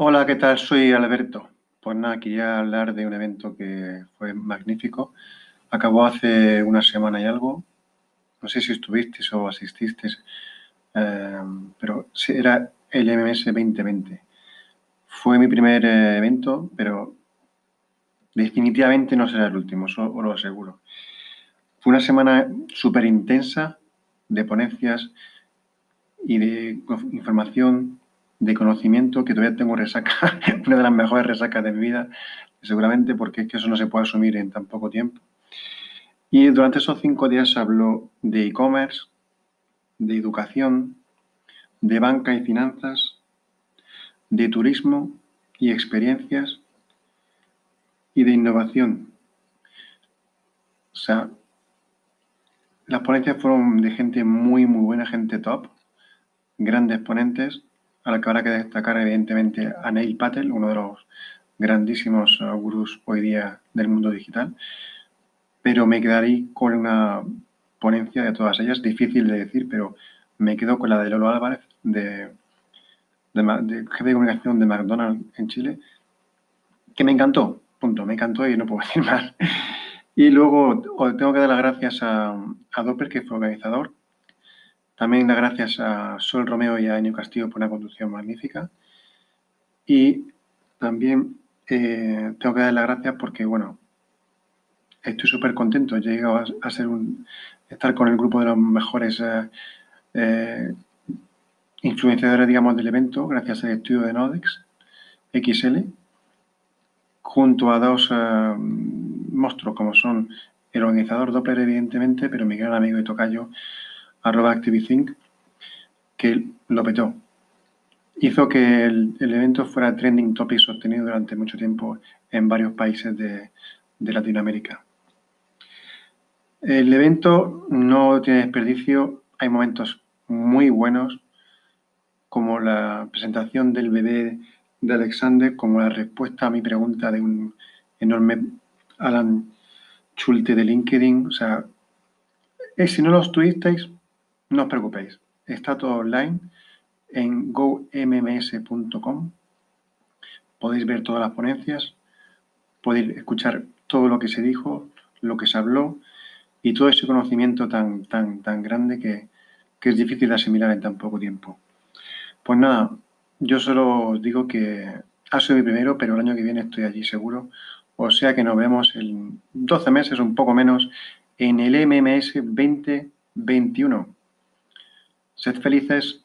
Hola, ¿qué tal? Soy Alberto. Pues nada, quería hablar de un evento que fue magnífico. Acabó hace una semana y algo. No sé si estuvisteis o asististeis, eh, pero era el MMS 2020. Fue mi primer eh, evento, pero definitivamente no será el último, os lo aseguro. Fue una semana súper intensa de ponencias y de información de conocimiento que todavía tengo resaca, una de las mejores resacas de mi vida, seguramente porque es que eso no se puede asumir en tan poco tiempo. Y durante esos cinco días habló de e-commerce, de educación, de banca y finanzas, de turismo y experiencias y de innovación. O sea, las ponencias fueron de gente muy, muy buena, gente top, grandes ponentes a que habrá que destacar evidentemente a Neil Patel, uno de los grandísimos uh, gurús hoy día del mundo digital, pero me quedaré con una ponencia de todas ellas, difícil de decir, pero me quedo con la de Lolo Álvarez, de, jefe de comunicación de McDonald's en Chile, que me encantó, punto, me encantó y no puedo decir más. Y luego tengo que dar las gracias a, a que fue organizador, también las gracias a Sol Romeo y a Enio Castillo por una conducción magnífica. Y también eh, tengo que dar las gracias porque, bueno, estoy súper contento. He llegado a, ser un, estar con el grupo de los mejores eh, eh, influenciadores, digamos, del evento, gracias al estudio de Nodex XL, junto a dos monstruos como son el organizador Doppler, evidentemente, pero mi gran amigo y tocayo arroba ActiviThink, que lo petó. Hizo que el, evento fuera trending topic sostenido durante mucho tiempo en varios países de, Latinoamérica. El evento no tiene desperdicio, hay momentos muy buenos, como la presentación del bebé de Alexander, como la respuesta a mi pregunta de un enorme Alan Schulte de LinkedIn. O sea, si no los tuvisteis, no os preocupéis, está todo online en gomms.com. Podéis ver todas las ponencias, podéis escuchar todo lo que se dijo, lo que se habló y todo ese conocimiento tan, tan, tan grande que, que es difícil de asimilar en tan poco tiempo. Pues nada, yo solo os digo que ha sido mi primero, pero el año que viene estoy allí seguro. O sea que nos vemos en 12 meses, un poco menos, en el MMS 2021. Sed felices